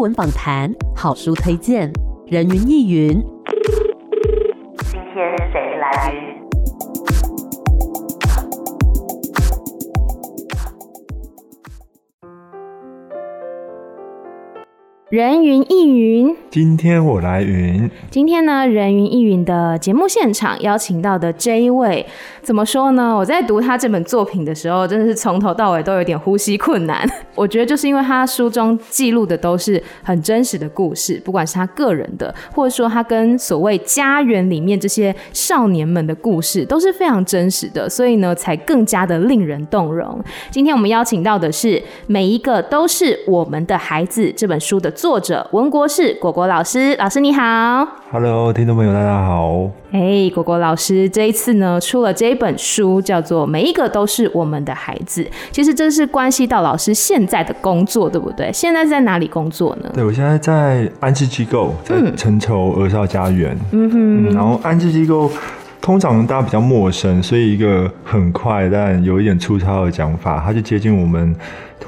文访谈、好书推荐、人云亦云。今天谁来？人云亦云，今天我来云。今天呢，人云亦云的节目现场邀请到的这一位，怎么说呢？我在读他这本作品的时候，真的是从头到尾都有点呼吸困难。我觉得就是因为他书中记录的都是很真实的故事，不管是他个人的，或者说他跟所谓家园里面这些少年们的故事，都是非常真实的，所以呢，才更加的令人动容。今天我们邀请到的是《每一个都是我们的孩子》这本书的。作者文国士果果老师，老师你好，Hello，听众朋友大家好。哎，hey, 果果老师这一次呢出了这一本书，叫做《每一个都是我们的孩子》。其实这是关系到老师现在的工作，对不对？现在在哪里工作呢？对，我现在在安置机构，在成稠儿少家园。嗯哼，嗯，然后安置机构通常大家比较陌生，所以一个很快但有一点粗糙的讲法，它就接近我们。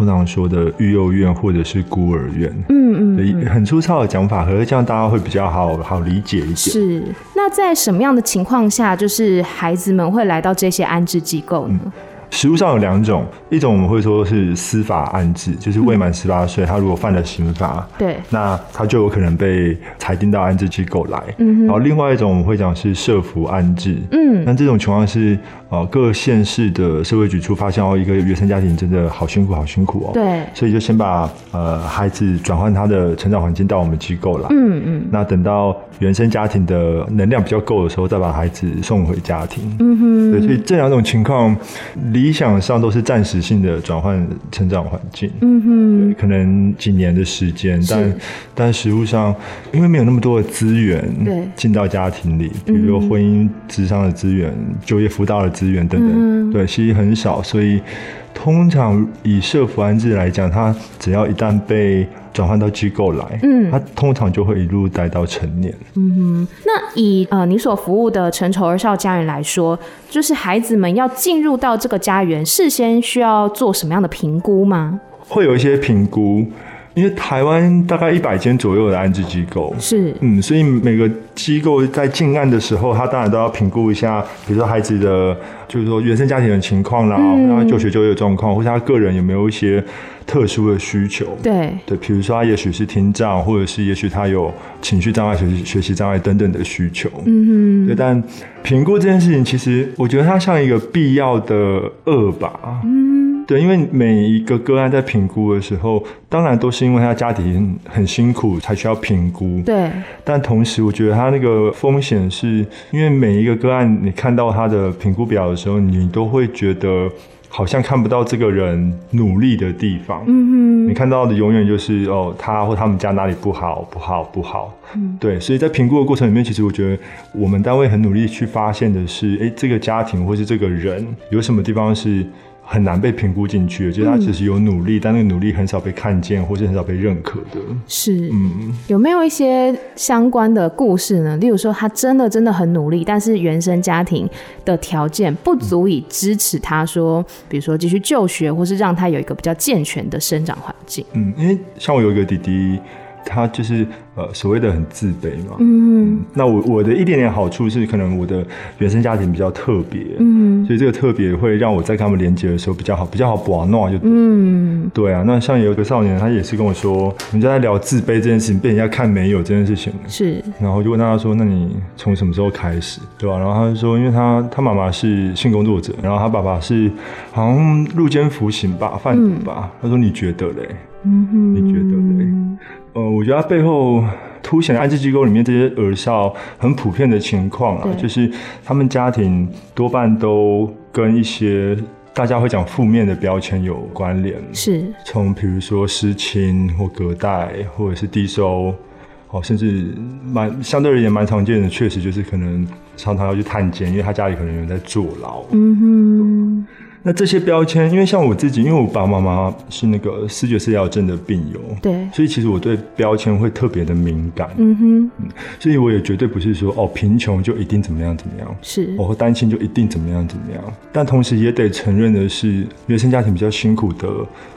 通常说的育幼院或者是孤儿院，嗯嗯，很粗糙的讲法，可是这样大家会比较好好理解一点。是，那在什么样的情况下，就是孩子们会来到这些安置机构呢？嗯实务上有两种，一种我们会说是司法安置，就是未满十八岁，他如果犯了刑法，对，那他就有可能被裁定到安置机构来。嗯哼，然后另外一种我们会讲是社福安置，嗯，那这种情况是呃各县市的社会局处发现哦一个原生家庭真的好辛苦好辛苦哦，对，所以就先把呃孩子转换他的成长环境到我们机构来，嗯嗯，那等到原生家庭的能量比较够的时候，再把孩子送回家庭。嗯哼，对，所以这两种情况。理想上都是暂时性的转换成长环境，嗯哼，可能几年的时间，但但实物上，因为没有那么多的资源，对，进到家庭里，比如说婚姻、咨商的资源、嗯、就业辅导的资源等等，嗯、对，其实很少，所以通常以社福安置来讲，他只要一旦被转换到机构来，嗯，他通常就会一路待到成年。嗯哼，那以呃你所服务的成仇儿少家园来说，就是孩子们要进入到这个家园，事先需要做什么样的评估吗？会有一些评估。因为台湾大概一百间左右的安置机构。是，嗯，所以每个机构在进案的时候，他当然都要评估一下，比如说孩子的，就是说原生家庭的情况啦，然后、嗯、就学就业状况，或者他个人有没有一些特殊的需求，对。对，比如说他也许是听障，或者是也许他有情绪障碍、学习学习障碍等等的需求，嗯哼，对，但评估这件事情，其实我觉得它像一个必要的恶吧，嗯。对，因为每一个个案在评估的时候，当然都是因为他家庭很辛苦才需要评估。对。但同时，我觉得他那个风险是，因为每一个个案，你看到他的评估表的时候，你都会觉得好像看不到这个人努力的地方。嗯哼。你看到的永远就是哦，他或他们家哪里不好，不好，不好。嗯。对，所以在评估的过程里面，其实我觉得我们单位很努力去发现的是，哎，这个家庭或是这个人有什么地方是。很难被评估进去，就是他其实有努力，嗯、但那个努力很少被看见，或是很少被认可的。是，嗯，有没有一些相关的故事呢？例如说，他真的真的很努力，但是原生家庭的条件不足以支持他说，嗯、比如说继续就学，或是让他有一个比较健全的生长环境。嗯，因为像我有一个弟弟。他就是呃所谓的很自卑嘛，嗯，嗯，那我我的一点点好处是，可能我的原生家庭比较特别，嗯，所以这个特别会让我在跟他们连接的时候比较好，比较好把弄就，嗯，对啊。那像有一个少年，他也是跟我说，我们在聊自卑这件事情，被人家看没有这件事情，是，然后就问他说，那你从什么时候开始，对吧？然后他就说，因为他他妈妈是性工作者，然后他爸爸是好像入监服刑吧，贩毒吧，嗯、他说你觉得嘞？嗯哼，你觉得嘞？呃，我觉得它背后凸显安置机构里面这些儿少很普遍的情况啊，就是他们家庭多半都跟一些大家会讲负面的标签有关联，是从比如说失亲或隔代，或者是低收，哦，甚至蛮相对而言蛮常见的，确实就是可能常常要去探监，因为他家里可能有人在坐牢。嗯哼。那这些标签，因为像我自己，因为我爸爸妈妈是那个视觉失调症的病友，对，所以其实我对标签会特别的敏感，嗯哼，嗯，所以我也绝对不是说哦，贫穷就一定怎么样怎么样，是，哦，担心就一定怎么样怎么样，但同时也得承认的是，原生家庭比较辛苦的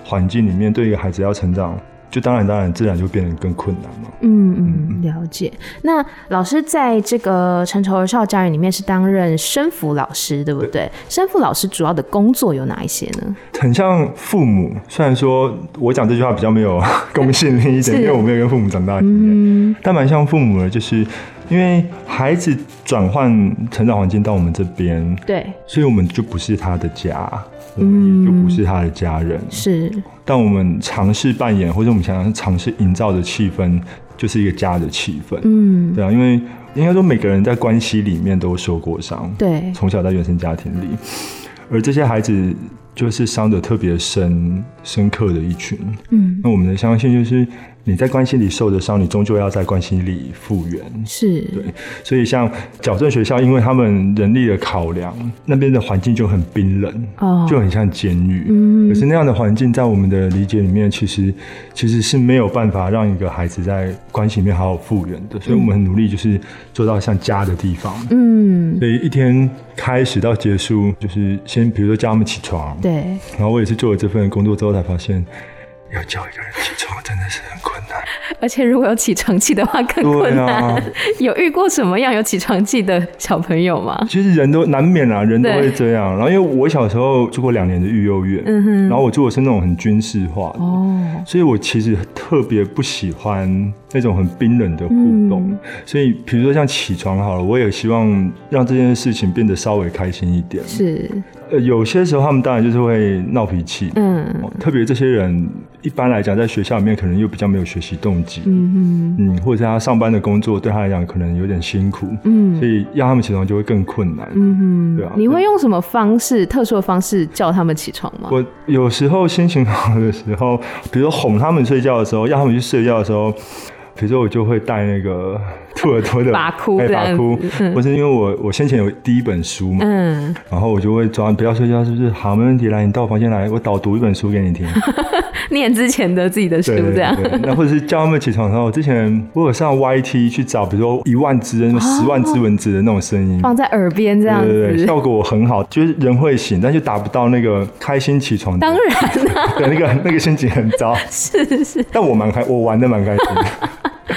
环境里面，对一个孩子要成长，就当然当然自然就变得更困难嘛。嗯嗯，了解。那老师在这个成仇儿少家园里面是担任生父老师，对不对？对，生父老师主要的工作有哪一些呢？很像父母，虽然说我讲这句话比较没有 公信力一点，因为我没有跟父母长大的经验，嗯、但蛮像父母的，就是因为孩子转换成长环境到我们这边，对，所以我们就不是他的家。我们也就不是他的家人，嗯、是。但我们尝试扮演，或者我们想要尝试营造的气氛，就是一个家的气氛。嗯，对啊，因为应该说每个人在关系里面都受过伤，对，从小在原生家庭里，而这些孩子就是伤得特别深、深刻的一群。嗯，那我们的相信就是。你在关系里受的伤，你终究要在关系里复原。是对，所以像矫正学校，因为他们人力的考量，那边的环境就很冰冷，哦，就很像监狱。嗯，可是那样的环境，在我们的理解里面，其实其实是没有办法让一个孩子在关系里面好好复原的。所以我们很努力，就是做到像家的地方。嗯，所以一天开始到结束，就是先比如说叫他们起床，对，然后我也是做了这份工作之后才发现。要叫一个人起床真的是很困难，而且如果有起床气的话更困难。啊、有遇过什么样有起床气的小朋友吗？其实人都难免啊，人都会这样。然后因为我小时候住过两年的育幼院，嗯哼，然后我住的是那种很军事化的，哦，所以我其实特别不喜欢那种很冰冷的互动。嗯、所以比如说像起床好了，我也希望让这件事情变得稍微开心一点。是。呃，有些时候他们当然就是会闹脾气，嗯，特别这些人一般来讲在学校里面可能又比较没有学习动机，嗯哼嗯，或者是他上班的工作对他来讲可能有点辛苦，嗯，所以要他们起床就会更困难，嗯哼，对啊。你会用什么方式，特殊的方式叫他们起床吗？我有时候心情好的时候，比如说哄他们睡觉的时候，要他们去睡觉的时候。比如说我就会带那个兔耳朵的法哭，法哭，不是因为我我先前有第一本书嘛，嗯，然后我就会抓不要睡觉，是不是？好，没问题，来，你到我房间来，我导读一本书给你听，念之前的自己的书这样，那或者是叫他们起床的时候，我之前我有上 YT 去找，比如说一万只、十万只蚊子的那种声音，放在耳边这样，对对对，效果很好，就是人会醒，但就达不到那个开心起床。当然啦，对，那个那个心情很糟，是 是。是，但我蛮开，我玩的蛮开心的。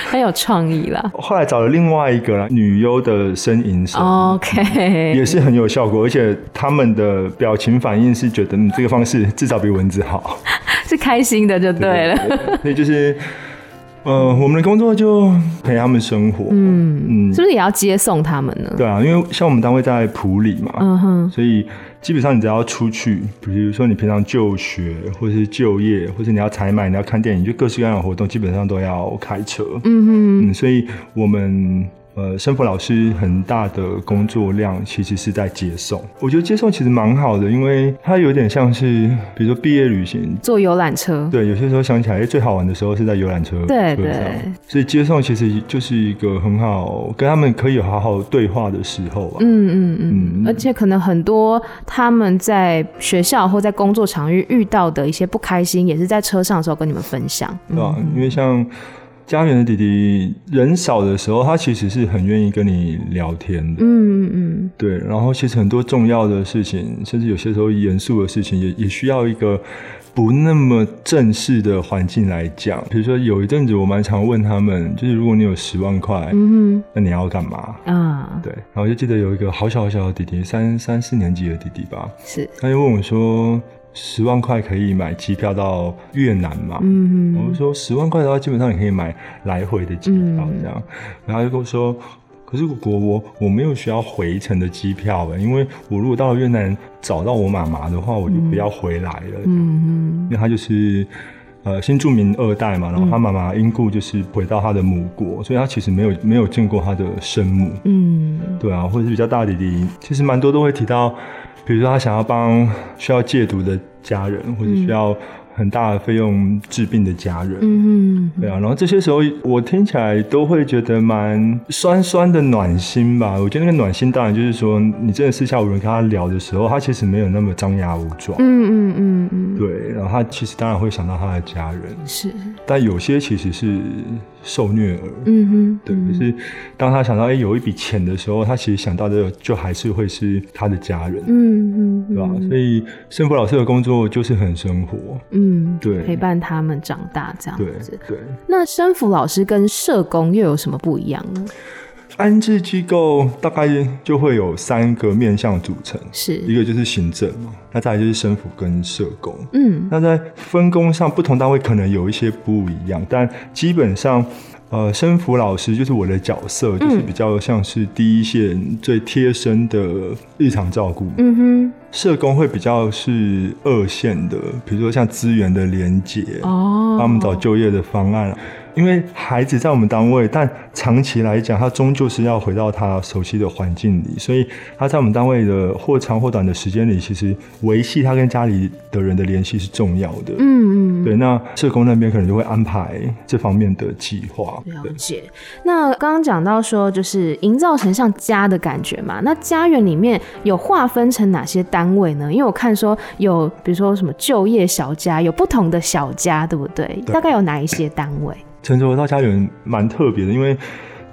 很有创意啦！后来找了另外一个啦，女优的呻吟声，OK，也是很有效果，而且他们的表情反应是觉得，嗯，这个方式至少比蚊子好，是开心的就对了。所以就是，呃，我们的工作就陪他们生活，嗯嗯，是不是也要接送他们呢？对啊，因为像我们单位在普里嘛，嗯哼，所以。基本上你只要出去，比如说你平常就学，或者是就业，或是你要采买，你要看电影，就各式各样的活动，基本上都要开车。嗯，嗯，所以我们。呃，生辅老师很大的工作量其实是在接送。我觉得接送其实蛮好的，因为它有点像是，比如说毕业旅行坐游览车。对，有些时候想起来，最好玩的时候是在游览车。对对。所以接送其实就是一个很好跟他们可以好好对话的时候啊。嗯嗯嗯。嗯，而且可能很多他们在学校或在工作场域遇到的一些不开心，也是在车上的时候跟你们分享。对啊，因为像。家园的弟弟人少的时候，他其实是很愿意跟你聊天的。嗯嗯嗯，对。然后其实很多重要的事情，甚至有些时候严肃的事情，也也需要一个不那么正式的环境来讲。比如说有一阵子，我蛮常问他们，就是如果你有十万块，嗯哼，那你要干嘛？啊，对。然后我就记得有一个好小好小的弟弟，三三四年级的弟弟吧，是。他就问我说。十万块可以买机票到越南嘛？嗯哼，我就说十万块的话，基本上你可以买来回的机票这样。嗯、然后他就跟我说，可是如果我我没有需要回程的机票了，因为我如果到了越南找到我妈妈的话，我就不要回来了。嗯哼，因为他就是呃新住民二代嘛，然后他妈妈因故就是回到他的母国，所以他其实没有没有见过他的生母。嗯，对啊，或者是比较大的弟弟，其实蛮多都会提到。比如说，他想要帮需要戒毒的家人，或者需要很大的费用治病的家人，嗯嗯，对啊。然后这些时候，我听起来都会觉得蛮酸酸的暖心吧。我觉得那个暖心，当然就是说，你真的私下无人跟他聊的时候，他其实没有那么张牙舞爪，嗯嗯嗯嗯，对。然后他其实当然会想到他的家人，是。但有些其实是。受虐儿，嗯哼，对，可是当他想到哎、欸、有一笔钱的时候，他其实想到的就还是会是他的家人，嗯哼，对吧？所以生福老师的工作就是很生活，嗯嗯，对，陪伴他们长大这样子。对，对那生福老师跟社工又有什么不一样呢？安置机构大概就会有三个面向组成，是一个就是行政嘛，那再来就是生辅跟社工。嗯，那在分工上，不同单位可能有一些不一样，但基本上，呃，生辅老师就是我的角色，就是比较像是第一线最贴身的日常照顾。嗯哼，社工会比较是二线的，比如说像资源的连接，哦，帮我们找就业的方案。因为孩子在我们单位，但长期来讲，他终究是要回到他熟悉的环境里，所以他在我们单位的或长或短的时间里，其实维系他跟家里的人的联系是重要的。嗯嗯，对。那社工那边可能就会安排这方面的计划。了解。那刚刚讲到说，就是营造成像家的感觉嘛。那家园里面有划分成哪些单位呢？因为我看说有，比如说什么就业小家，有不同的小家，对不对？对，大概有哪一些单位？成熟到家园蛮特别的，因为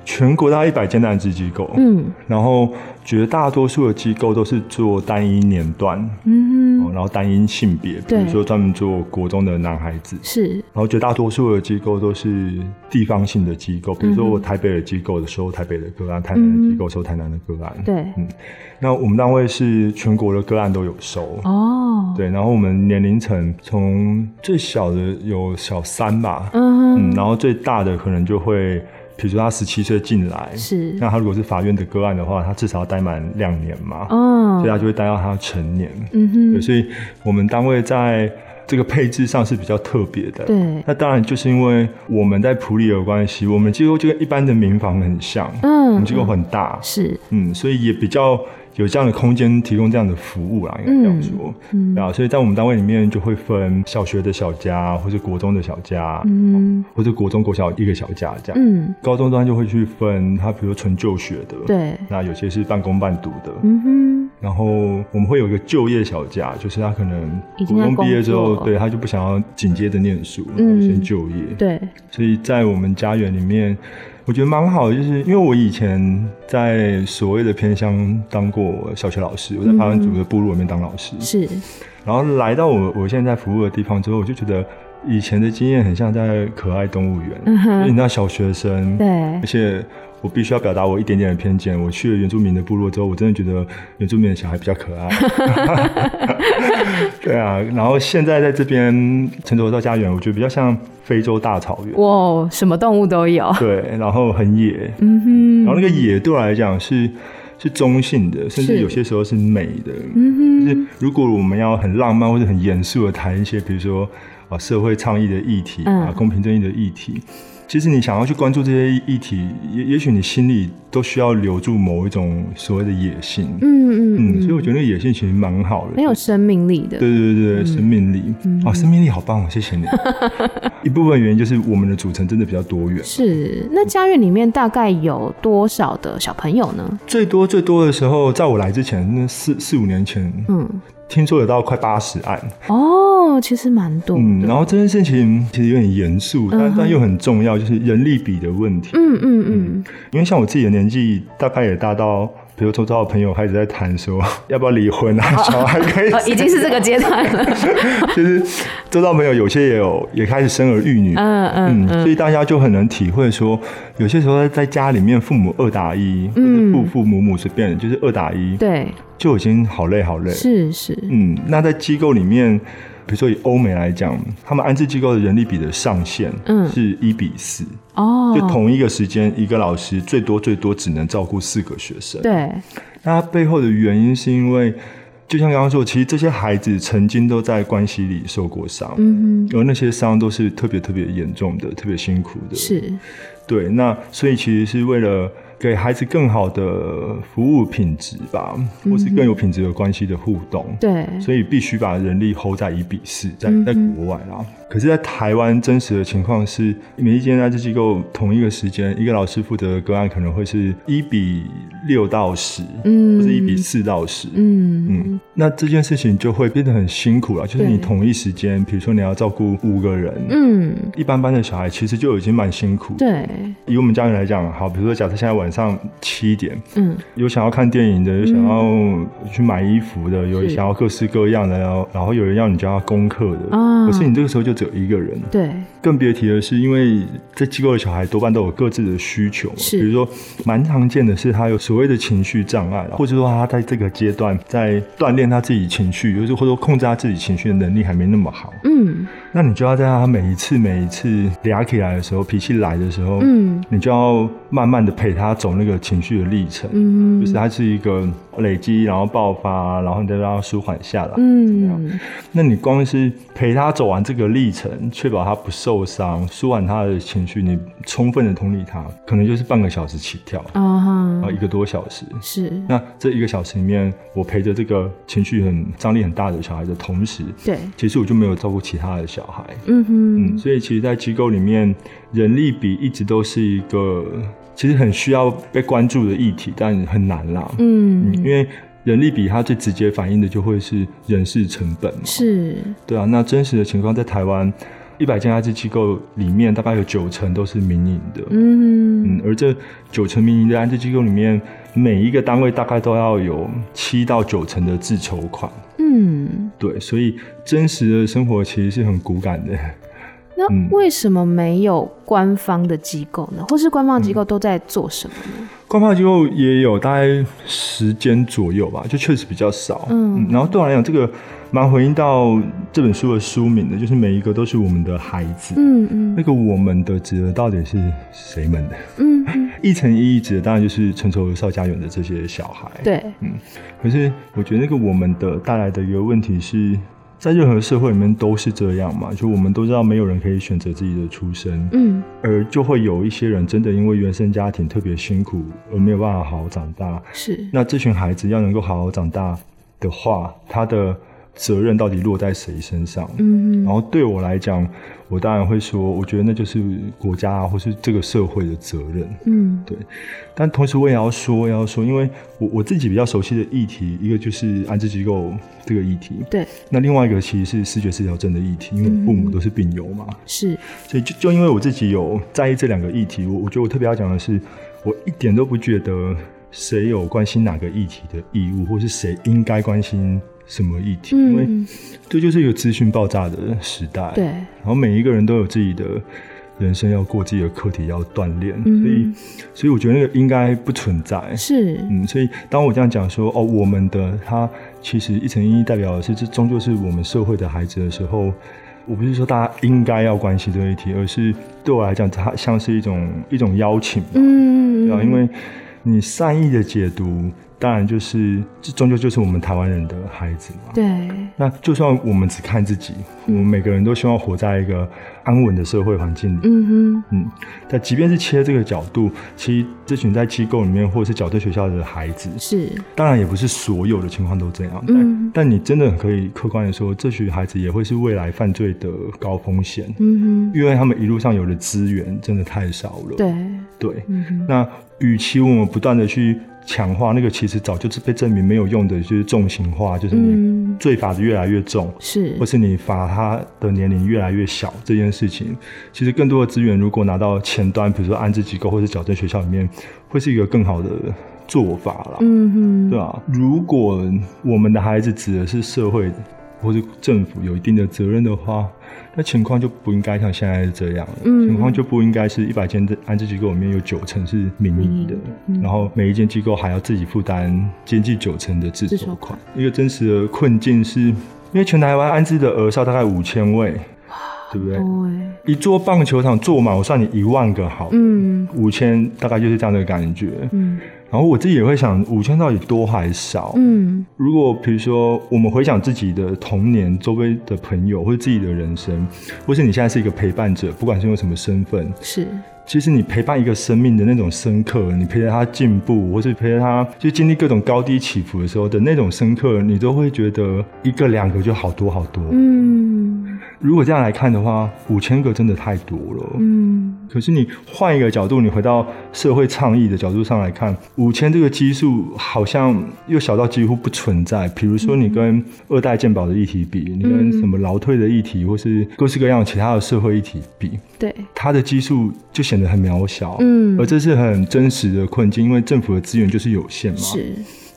全国大概一百间的安置机构，嗯，然后绝大多数的机构都是做单一年段，嗯哼，然后单一性别，比如说专门做国中的男孩子，是，然后绝大多数的机构都是地方性的机构，比如说我台北的机构的时候，台北的个案，台南的机构收台南的个案，对，嗯，那我们单位是全国的个案都有收，哦，对，然后我们年龄层从最小的有小三吧，嗯，然后最大的可能就会。比如说他十七岁进来，是，那他如果是法院的个案的话，他至少要待满两年嘛，哦，所以他就会待到他成年，嗯哼，对，所以我们单位在这个配置上是比较特别的，对，那当然就是因为我们在普里有关系，我们机构就跟一般的民房很像，嗯，我们机构很大，是，嗯，所以也比较。有这样的空间提供这样的服务啦，应该这样说，嗯，啊，所以在我们单位里面就会分小学的小家，或是国中的小家，嗯，或者国中国小一个小家这样，嗯，高中端就会去分，他比如纯就学的，对，那有些是半工半读的，嗯哼，然后我们会有一个就业小家，就是他可能国中毕业之后，对，他就不想要紧接着念书，嗯，先就业，对，所以在我们家园里面。我觉得蛮好的，就是因为我以前在所谓的偏乡当过小学老师，我在排湾族的部落里面当老师，是，然后来到我我现在在服务的地方之后，我就觉得以前的经验很像在可爱动物园，嗯，因为你知道小学生，对，而且。我必须要表达我一点点的偏见。我去了原住民的部落之后，我真的觉得原住民的小孩比较可爱。对啊，然后现在在这边成熟到家园，我觉得比较像非洲大草原。哇，什么动物都有。对，然后很野。嗯哼。然后那个野对我来讲是是中性的，甚至有些时候是美的。嗯哼。就是如果我们要很浪漫或者很严肃的谈一些，比如说啊社会倡议的议题啊，嗯、公平正义的议题。其实你想要去关注这些议题，也也许你心里都需要留住某一种所谓的野性。嗯嗯嗯，所以我觉得那个野性其实蛮好的，很有生命力的。对对对，嗯、生命力。嗯、哦，生命力好棒哦，谢谢你。一部分原因就是我们的组成真的比较多元。是，那家园里面大概有多少的小朋友呢？最多最多的时候，在我来之前，那四四五年前，嗯。听说有到快八十案哦，其实蛮多。嗯，然后这件事情其实有点严肃，但、嗯、但又很重要，就是人力比的问题。嗯嗯嗯，嗯，因为像我自己的年纪，大概也大到。比如周遭的朋友开始在谈说 要不要离婚啊，小孩可以、已经是这个阶段了。就是周遭朋友有些也有也开始生儿育女，嗯嗯，嗯，所以大家就很能体会说，有些时候在家里面父母二打一，嗯，父父母母随便就是二打一，对，就已经好累好累，是是，嗯，那在机构里面。比如说以欧美来讲，他们安置机构的人力比的上限，嗯，是一比四哦，就同一个时间，一个老师最多最多只能照顾四个学生。对，那背后的原因是因为，就像刚刚说，其实这些孩子曾经都在关系里受过伤，嗯哼，而那些伤都是特别特别严重的，特别辛苦的。是，对，那所以其实是为了。给孩子更好的服务品质吧，或是更有品质的关系的互动。对，所以必须把人力 hold 在一比四，在在国外啦。可是，在台湾真实的情况是，每一间安置机构同一个时间，一个老师负责的个案可能会是一比六到十，嗯，或者一比四到十，嗯。嗯。那这件事情就会变得很辛苦了，就是你同一时间，比如说你要照顾五个人，嗯，一般般的小孩其实就已经蛮辛苦。对，以我们家人来讲，好，比如说假设现在晚上七点，嗯，有想要看电影的，有想要去买衣服的，有想要各式各样的，然后然后有人要你教他功课的，啊，可是你这个时候就只有一个人，对，更别提的是，因为在机构的小孩多半都有各自的需求，是，比如说蛮常见的是他有所谓的情绪障碍，或者说他在这个阶段在锻炼他自己情绪，就是或者说控制他自己情绪的能力还没那么好，嗯，那你就要在他每一次每一次嗲起来的时候，脾气来的时候，嗯，你就要慢慢的陪他走那个情绪的历程，嗯，就是他是一个累积，然后爆发，然后你再让他舒缓下来，嗯，那你光是陪他走完这个历程，确保他不受伤，舒缓他的情绪，你充分的同理他，可能就是半个小时起跳，啊哈，然后一个多小时，是。那这一个小时里面，我陪着这个情绪很张力很大的小孩的同时，对，其实我就没有照顾其他的小孩，嗯哼，嗯，所以其实，在机构里面，人力比一直都是一个其实很需要被关注的议题，但很难啦，嗯，嗯，因为。人力比它最直接反映的就会是人事成本嘛，是，对啊。那真实的情况在台湾，一百间安置机构里面，大概有九成都是民营的，嗯嗯。而这九成民营的安置机构里面，每一个单位大概都要有七到九成的自筹款，嗯，对。所以真实的生活其实是很骨感的。那为什么没有官方的机构呢？或是官方机构都在做什么呢？官方机构也有大概十间左右吧，就确实比较少。嗯，嗯，然后对我来讲，这个蛮回应到这本书的书名的，就是每一个都是我们的孩子。嗯嗯，那个我们的指的到底是谁们的？嗯，一层意义指的当然就是陈绸儿、邵家园的这些小孩。对，嗯，可是我觉得那个我们的带来的一个问题是。在任何社会里面都是这样嘛，就我们都知道没有人可以选择自己的出生，嗯，而就会有一些人真的因为原生家庭特别辛苦而没有办法好好长大，是。那这群孩子要能够好好长大的话，他的。责任到底落在谁身上？嗯，然后对我来讲，我当然会说，我觉得那就是国家啊，或是这个社会的责任。嗯，对。但同时我也要说，要说，因为我我自己比较熟悉的议题，一个就是安置机构这个议题。对。那另外一个其实是视觉失调症的议题，因为我父母都是病友嘛。是。所以就就因为我自己有在意这两个议题，我我觉得我特别要讲的是，我一点都不觉得谁有关心哪个议题的义务，或是谁应该关心。什么议题？因为这就是一个资讯爆炸的时代，对。然后每一个人都有自己的人生要过，自己的课题要锻炼，所以，所以我觉得那个应该不存在。是，嗯。所以当我这样讲说，哦，我们的他其实一层意义代表的是，这终究是我们社会的孩子的时候，我不是说大家应该要关心这个议题，而是对我来讲，它像是一种一种邀请，嗯，对啊，因为你善意的解读。当然，就是这终究就是我们台湾人的孩子嘛。对。那就算我们只看自己，嗯、我们每个人都希望活在一个安稳的社会环境里。嗯哼。嗯。但即便是切这个角度，其实这群在机构里面或者是矫正学校的孩子，是。当然也不是所有的情况都这样。嗯。但但你真的可以客观的说，这群孩子也会是未来犯罪的高风险。嗯哼。因为他们一路上有的资源真的太少了。对。对。嗯。那与其我们不断的去。强化那个其实早就是被证明没有用的，就是重刑化，就是你罪罚的越来越重，嗯、是，或是你罚他的年龄越来越小这件事情，其实更多的资源如果拿到前端，比如说安置机构或者矫正学校里面，会是一个更好的做法了。嗯哼，对啊，如果我们的孩子指的是社会或是政府有一定的责任的话。那情况就不应该像现在是这样，嗯，情况就不应该是一百间的安置机构里面有九成是民营的，嗯，然后每一间机构还要自己负担接近九成的自筹款。一个真实的困境是，因为全台湾安置的儿少大概五千位，对不对？一座棒球场坐满，我算你一万个好，嗯，五千大概就是这样的感觉，嗯。然后我自己也会想，五千到底多还少？嗯，如果比如说我们回想自己的童年，周围的朋友或者自己的人生，或是你现在是一个陪伴者，不管是用什么身份，是，其实你陪伴一个生命的那种深刻，你陪着他进步，或是陪着他就经历各种高低起伏的时候的那种深刻，你都会觉得一个两个就好多好多。嗯。如果这样来看的话，五千个真的太多了。嗯，可是你换一个角度，你回到社会倡议的角度上来看，五千这个基数好像又小到几乎不存在。比如说，你跟二代健保的议题比，嗯、你跟什么劳退的议题，或是各式各样其他的社会议题比，对，它的基数就显得很渺小。嗯，而这是很真实的困境，因为政府的资源就是有限嘛。是。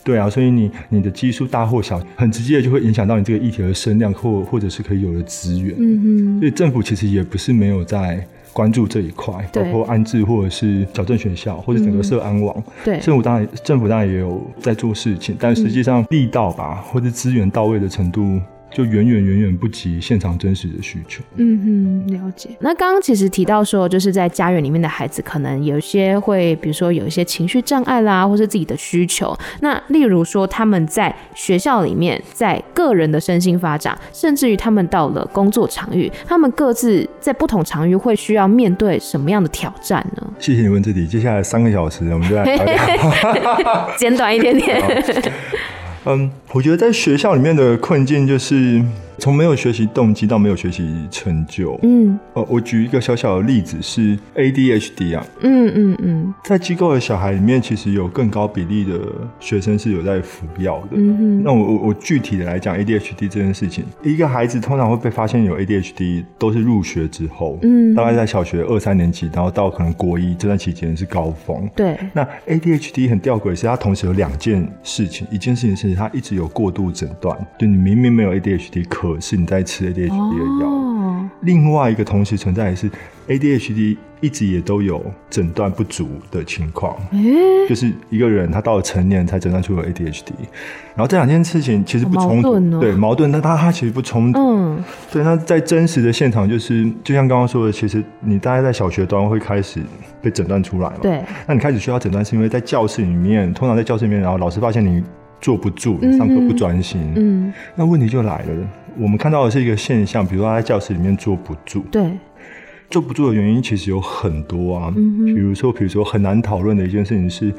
对啊，所以你你的基数大或小，很直接的就会影响到你这个议题的声量或或者是可以有的资源。嗯嗯，所以政府其实也不是没有在关注这一块，包括安置或者是矫正学校或者整个社安网。嗯、对，政府当然政府当然也有在做事情，但实际上力道吧，或者资源到位的程度。就远远远远不及现场真实的需求。嗯哼，了解。那刚刚其实提到说，就是在家园里面的孩子，可能有些会，比如说有一些情绪障碍啦，或是自己的需求。那例如说，他们在学校里面，在个人的身心发展，甚至于他们到了工作场域，他们各自在不同场域会需要面对什么样的挑战呢？谢谢你问这题。接下来三个小时，我们就来聊聊 简短一点点。嗯，我觉得在学校里面的困境就是。从没有学习动机到没有学习成就，嗯，呃，我举一个小小的例子是 ADHD 啊，嗯嗯嗯，在机构的小孩里面，其实有更高比例的学生是有在服药的，嗯嗯，那我我我具体的来讲 ADHD 这件事情，一个孩子通常会被发现有 ADHD 都是入学之后，嗯，大概在小学二三年级，然后到可能国一这段期间是高峰，对，那 ADHD 很吊诡是它同时有两件事情，一件事情是它一直有过度诊断，就你明明没有 ADHD 可。是你在吃 ADHD 的药。哦，另外一个同时存在的是 ADHD 一直也都有诊断不足的情况，欸，就是一个人他到了成年才诊断出有 ADHD，然后这两件事情其实不冲突，哦，对，矛盾，但他他其实不冲突，嗯，对，那在真实的现场就是，就像刚刚说的，其实你大概在小学端会开始被诊断出来嘛，对，那你开始需要诊断是因为在教室里面，通常在教室里面，然后老师发现你坐不住，上课不专心，嗯，那问题就来了。我们看到的是一个现象，比如说他在教室里面坐不住，对，坐不住的原因其实有很多啊，嗯，比如说，比如说很难讨论的一件事情是，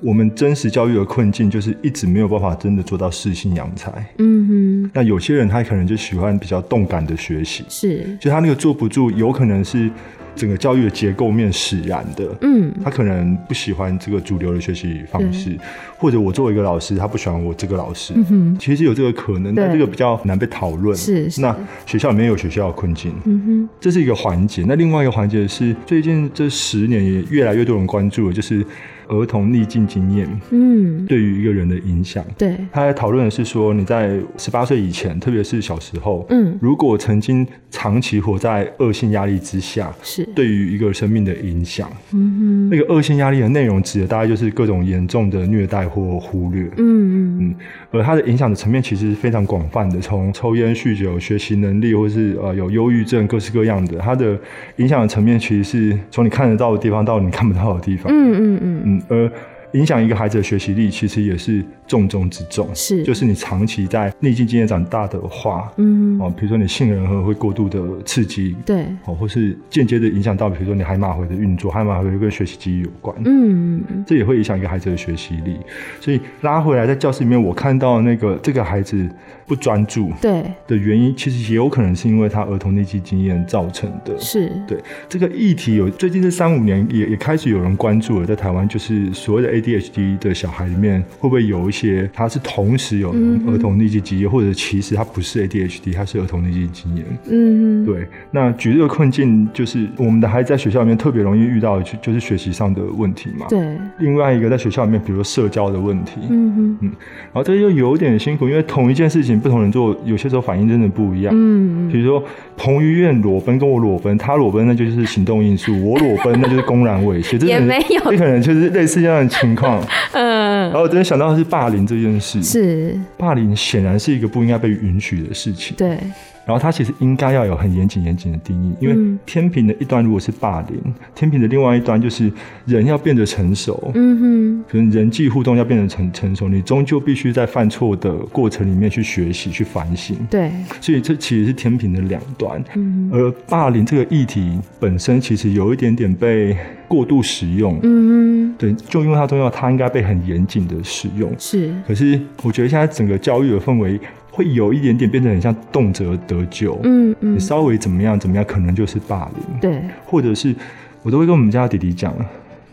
我们真实教育的困境就是一直没有办法真的做到适性扬才，嗯哼，那有些人他可能就喜欢比较动感的学习，是，就他那个坐不住，有可能是。整个教育的结构面使然的，嗯，他可能不喜欢这个主流的学习方式，或者我作为一个老师，他不喜欢我这个老师，嗯哼，其实有这个可能，但这个比较难被讨论。是，是，那学校里面有学校的困境，嗯哼，这是一个环节。那另外一个环节是最近这十年也越来越多人关注的，就是。儿童逆境经验，嗯，对于一个人的影响，对，他在讨论的是说，你在十八岁以前，特别是小时候，嗯，如果曾经长期活在恶性压力之下，是。对于一个生命的影响，嗯哼，那个恶性压力的内容指的大概就是各种严重的虐待或忽略，嗯嗯。嗯，而它的影响的层面其实是非常广泛的，从抽烟、酗酒、学习能力，或是呃有忧郁症，各式各样的，它的影响的层面其实是从你看得到的地方到你看不到的地方，嗯嗯嗯嗯。而影响一个孩子的学习力，其实也是重中之重。是，就是你长期在逆境经验长大的话，嗯，哦，比如说你杏仁核会过度的刺激，对，哦，或是间接的影响到，比如说你海马回的运作，海马回跟学习记忆有关，嗯，这也会影响一个孩子的学习力。所以拉回来，在教室里面，我看到那个这个孩子不专注，对。的原因，其实也有可能是因为他儿童逆境经验造成的。是，对这个议题有最近这三五年也也开始有人关注了，在台湾就是所谓的 ADHD 的小孩里面，会不会有一些他是同时有儿童逆境经验，嗯，或者其实他不是 ADHD，他是儿童逆境经验。嗯，对。那举这个困境，就是我们的孩子在学校里面特别容易遇到的，就就是学习上的问题嘛。对。另外一个在学校里面，比如说社交的问题。嗯哼嗯。然后这又有点辛苦，因为同一件事情不同人做，有些时候反应真的不一样。嗯嗯。比如说彭于晏裸奔跟我裸奔，他裸奔那就是行动因素，我裸奔那就是 公然猥亵。也没有。这可能就是类似这样的情况。嗯。然后我真的想到的是霸凌这件事。是。霸凌显然是一个不应该被允许的事情。对。然后它其实应该要有很严谨严谨的定义，因为天平的一端如果是霸凌，嗯、天平的另外一端就是人要变得成熟。嗯哼，可能人际互动要变得成成熟，你终究必须在犯错的过程里面去学习、去反省。对，所以这其实是天平的两端。嗯，而霸凌这个议题本身其实有一点点被过度使用。嗯哼，对，就因为它重要，它应该被很严谨的使用。是，可是我觉得现在整个教育的氛围。会有一点点变得很像动辄得咎。嗯嗯，你稍微怎么样怎么样，可能就是霸凌。对，或者是我都会跟我们家的弟弟讲，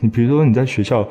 你比如说你在学校。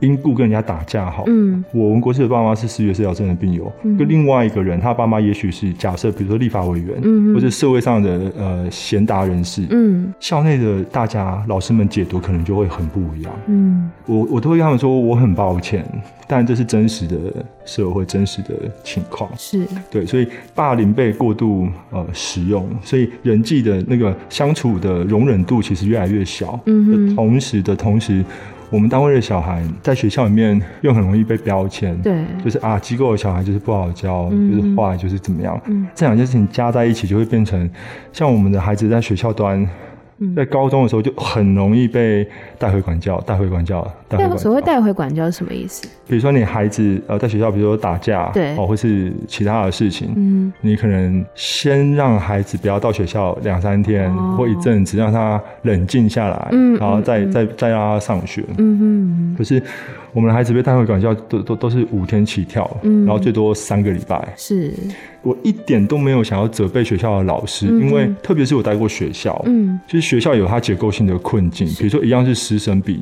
因故跟人家打架好，嗯，我文国士的爸妈是视觉失调症的病友，嗯。跟、嗯、另外一个人，他爸妈也许是假设，比如说立法委员，嗯，或者社会上的呃贤达人士，嗯，校内的大家老师们解读可能就会很不一样，嗯，我我都会跟他们说，我很抱歉，但这是真实的社会真实的情况，是。对，所以霸凌被过度呃使用，所以人际的那个相处的容忍度其实越来越小，嗯，同时的同时。我们单位的小孩在学校里面又很容易被标签，对，就是啊，机构的小孩就是不好教，嗯、就是坏，就是怎么样，嗯、这两件事情加在一起，就会变成像我们的孩子在学校端。在高中的时候就很容易被带回管教，带回管教，带回管教。所谓带回管教是什么意思？比如说你孩子呃在学校，比如说打架，对，哦，或是其他的事情，嗯，你可能先让孩子不要到学校两三天、哦、或一阵子，让他冷静下来，嗯，然后再、嗯、再再让他上学，嗯哼。可是我们的孩子被带回管教都都都是五天起跳，嗯，然后最多三个礼拜，是。我一点都没有想要责备学校的老师，嗯、因为特别是我待过学校，嗯，就是学校有它结构性的困境，比如说一样是师生比，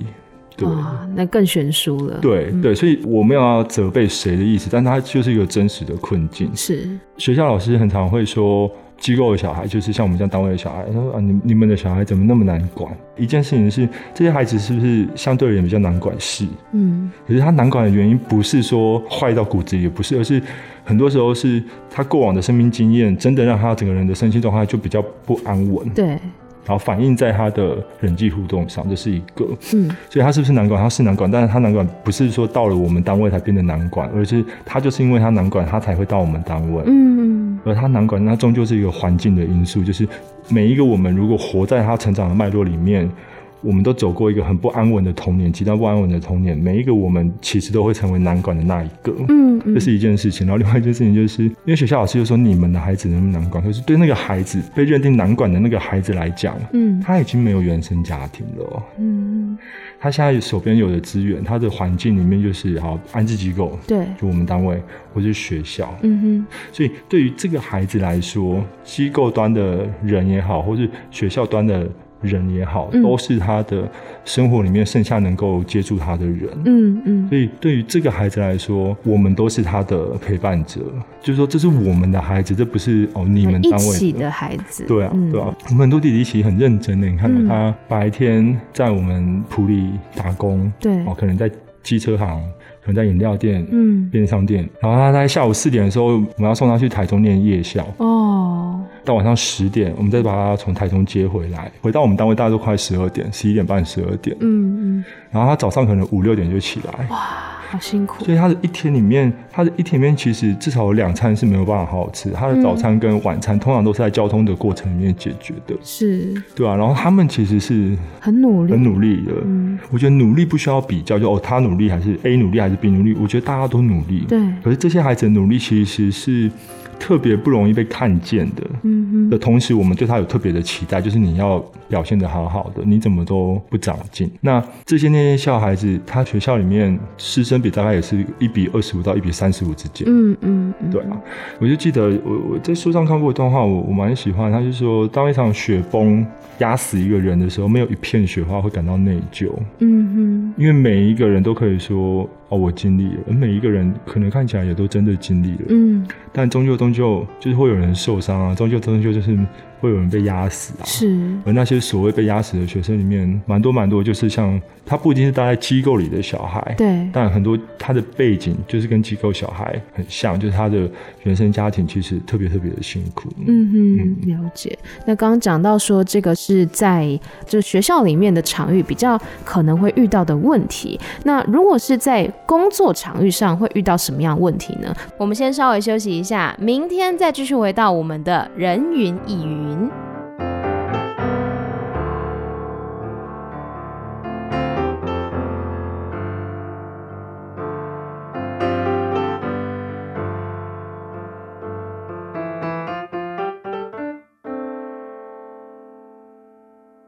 对，那更悬殊了，对、嗯、对，所以我没有要责备谁的意思，但它就是一个真实的困境。是。学校老师很常会说，机构的小孩就是像我们这样单位的小孩，他说啊，你你们的小孩怎么那么难管？一件事情是，这些孩子是不是相对而言比较难管事？嗯，可是他难管的原因不是说坏到骨子里，也不是，而是。很多时候是他过往的生命经验，真的让他整个人的身心状态就比较不安稳。对，然后反映在他的人际互动上，这是一个。嗯，所以他是不是难管？他是难管，但是他难管不是说到了我们单位才变得难管，而是他就是因为他难管，他才会到我们单位。嗯，而他难管，那终究是一个环境的因素，就是每一个我们如果活在他成长的脉络里面。我们都走过一个很不安稳的童年，极端不安稳的童年。每一个我们其实都会成为难管的那一个，嗯，嗯，这是一件事情。然后另外一件事情就是，因为学校老师就说你们的孩子能不能难管，可是对那个孩子被认定难管的那个孩子来讲，嗯，他已经没有原生家庭了，嗯，他现在手边有的资源，他的环境里面就是好安置机构，对，就我们单位或是学校，嗯哼，所以对于这个孩子来说，机构端的人也好，或是学校端的。人也好，都是他的生活里面剩下能够接触他的人。嗯嗯，所以对于这个孩子来说，我们都是他的陪伴者。就是说，这是我们的孩子，这不是哦你们单位的，一起的孩子。对啊，嗯、对啊，我们很多弟弟其实很认真的。你看到他白天在我们普里打工，对哦，可能在机车行。可能在饮料店、嗯，便利商店，然后他在下午四点的时候，我们要送他去台中念夜校。哦，到晚上十点，我们再把他从台中接回来，回到我们单位大概都快十二点，十一点半、十二点。嗯嗯，然后他早上可能五六点就起来。哇。好辛苦，所以他的一天里面，他的一天里面其实至少有两餐是没有办法好好吃。他的早餐跟晚餐通常都是在交通的过程里面解决的，是，对啊，然后他们其实是很努力，很努力的。嗯，我觉得努力不需要比较，就哦，他努力还是 A 努力还是 B 努力？我觉得大家都努力。对，可是这些孩子的努力其实是。特别不容易被看见的，的同时，我们对他有特别的期待，就是你要表现得好好的，你怎么都不长进。那这些那些小孩子，他学校里面师生比大概也是一比二十五到一比三十五之间，嗯嗯，对啊，我就记得我我在书上看过一段话，我我蛮喜欢，他就说，当一场雪崩压死一个人的时候，没有一片雪花会感到内疚，嗯哼，因为每一个人都可以说。哦，我经历了，而每一个人可能看起来也都真的经历了，嗯，但终究终究就是会有人受伤啊，终究终究就是。会有人被压死啊！是，而那些所谓被压死的学生里面，蛮多蛮多，就是像他不一定是待在机构里的小孩，对，但很多他的背景就是跟机构小孩很像，就是他的原生家庭其实特别特别的辛苦。嗯哼，嗯了解。那刚刚讲到说，这个是在就学校里面的场域比较可能会遇到的问题。那如果是在工作场域上，会遇到什么样的问题呢？我们先稍微休息一下，明天再继续回到我们的人云艺云。